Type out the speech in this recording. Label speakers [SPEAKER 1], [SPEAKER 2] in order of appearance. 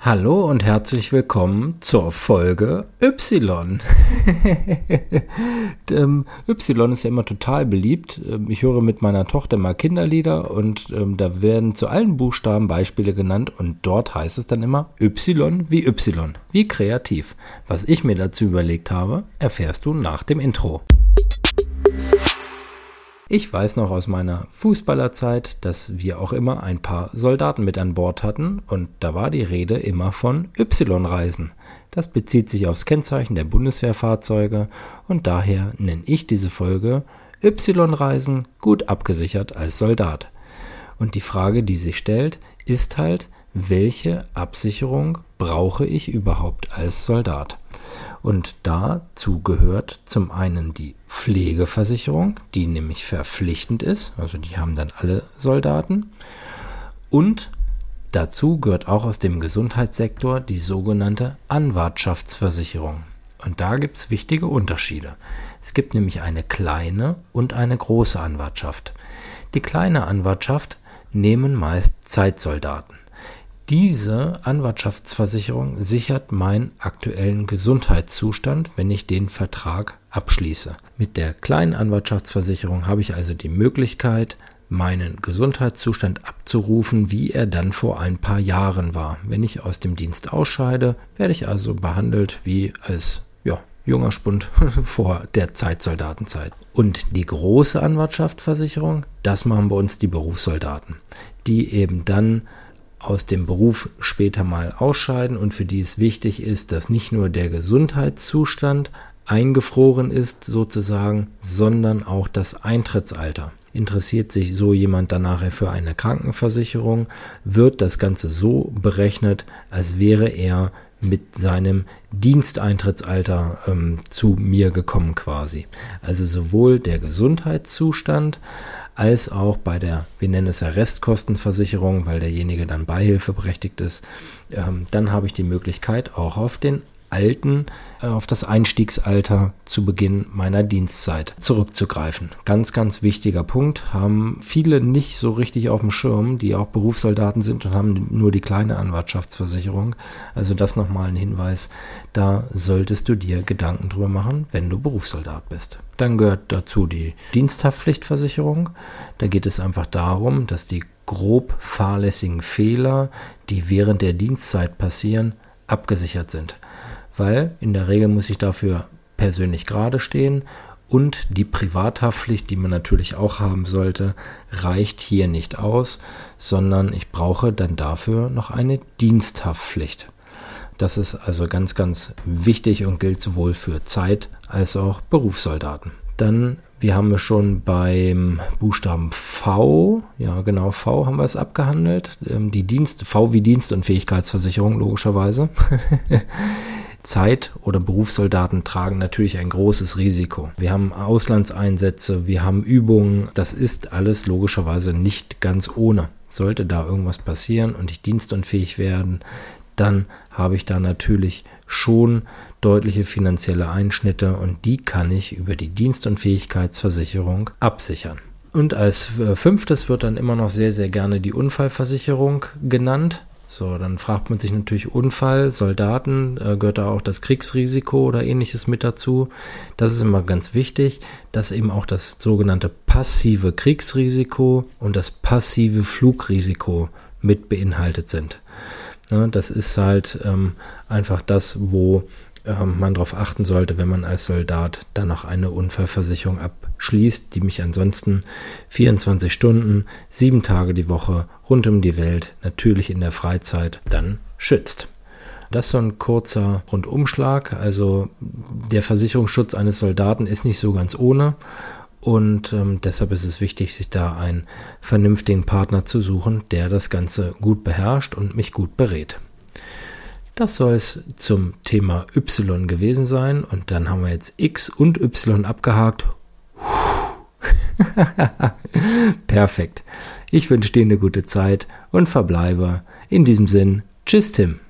[SPEAKER 1] Hallo und herzlich willkommen zur Folge Y. ähm, y ist ja immer total beliebt. Ähm, ich höre mit meiner Tochter mal Kinderlieder und ähm, da werden zu allen Buchstaben Beispiele genannt und dort heißt es dann immer Y wie Y. Wie kreativ. Was ich mir dazu überlegt habe, erfährst du nach dem Intro. Ich weiß noch aus meiner Fußballerzeit, dass wir auch immer ein paar Soldaten mit an Bord hatten und da war die Rede immer von Y-Reisen. Das bezieht sich aufs Kennzeichen der Bundeswehrfahrzeuge und daher nenne ich diese Folge Y-Reisen gut abgesichert als Soldat. Und die Frage, die sich stellt, ist halt, welche Absicherung brauche ich überhaupt als Soldat? Und dazu gehört zum einen die Pflegeversicherung, die nämlich verpflichtend ist, also die haben dann alle Soldaten. Und dazu gehört auch aus dem Gesundheitssektor die sogenannte Anwartschaftsversicherung. Und da gibt es wichtige Unterschiede. Es gibt nämlich eine kleine und eine große Anwartschaft. Die kleine Anwartschaft nehmen meist Zeitsoldaten. Diese Anwartschaftsversicherung sichert meinen aktuellen Gesundheitszustand, wenn ich den Vertrag abschließe. Mit der kleinen Anwartschaftsversicherung habe ich also die Möglichkeit, meinen Gesundheitszustand abzurufen, wie er dann vor ein paar Jahren war. Wenn ich aus dem Dienst ausscheide, werde ich also behandelt wie als ja, junger Spund vor der Zeitsoldatenzeit. Und die große Anwartschaftsversicherung, das machen bei uns die Berufssoldaten, die eben dann aus dem Beruf später mal ausscheiden und für die es wichtig ist, dass nicht nur der Gesundheitszustand eingefroren ist sozusagen, sondern auch das Eintrittsalter. Interessiert sich so jemand dann nachher für eine Krankenversicherung, wird das Ganze so berechnet, als wäre er mit seinem Diensteintrittsalter ähm, zu mir gekommen quasi. Also sowohl der Gesundheitszustand als auch bei der, wir nennen es ja Restkostenversicherung, weil derjenige dann beihilfeberechtigt ist. Ähm, dann habe ich die Möglichkeit, auch auf den alten, äh, auf das Einstiegsalter zu Beginn meiner Dienstzeit zurückzugreifen. Ganz, ganz wichtiger Punkt. Haben viele nicht so richtig auf dem Schirm, die auch Berufssoldaten sind und haben nur die kleine Anwartschaftsversicherung. Also das nochmal ein Hinweis. Da solltest du dir Gedanken drüber machen, wenn du Berufssoldat bist. Dann gehört dazu die Diensthaftpflichtversicherung. Da geht es einfach darum, dass die grob fahrlässigen Fehler, die während der Dienstzeit passieren, abgesichert sind weil in der Regel muss ich dafür persönlich gerade stehen und die Privathaftpflicht, die man natürlich auch haben sollte, reicht hier nicht aus, sondern ich brauche dann dafür noch eine Diensthaftpflicht. Das ist also ganz, ganz wichtig und gilt sowohl für Zeit als auch Berufssoldaten. Dann, wir haben es schon beim Buchstaben V, ja genau, V haben wir es abgehandelt. Ähm, die Dienst, V wie Dienst- und Fähigkeitsversicherung, logischerweise. Zeit- oder Berufssoldaten tragen natürlich ein großes Risiko. Wir haben Auslandseinsätze, wir haben Übungen. Das ist alles logischerweise nicht ganz ohne. Sollte da irgendwas passieren und ich dienstunfähig werden, dann habe ich da natürlich schon deutliche finanzielle Einschnitte und die kann ich über die Dienstunfähigkeitsversicherung absichern. Und als äh, fünftes wird dann immer noch sehr, sehr gerne die Unfallversicherung genannt. So, dann fragt man sich natürlich Unfall, Soldaten, äh, gehört da auch das Kriegsrisiko oder ähnliches mit dazu. Das ist immer ganz wichtig, dass eben auch das sogenannte passive Kriegsrisiko und das passive Flugrisiko mit beinhaltet sind. Ja, das ist halt ähm, einfach das, wo ähm, man darauf achten sollte, wenn man als Soldat dann noch eine Unfallversicherung abschließt, die mich ansonsten 24 Stunden, sieben Tage die Woche rund um die Welt, natürlich in der Freizeit, dann schützt. Das ist so ein kurzer Rundumschlag. Also der Versicherungsschutz eines Soldaten ist nicht so ganz ohne. Und ähm, deshalb ist es wichtig, sich da einen vernünftigen Partner zu suchen, der das Ganze gut beherrscht und mich gut berät. Das soll es zum Thema Y gewesen sein. Und dann haben wir jetzt X und Y abgehakt. Perfekt. Ich wünsche dir eine gute Zeit und verbleibe in diesem Sinn. Tschüss, Tim.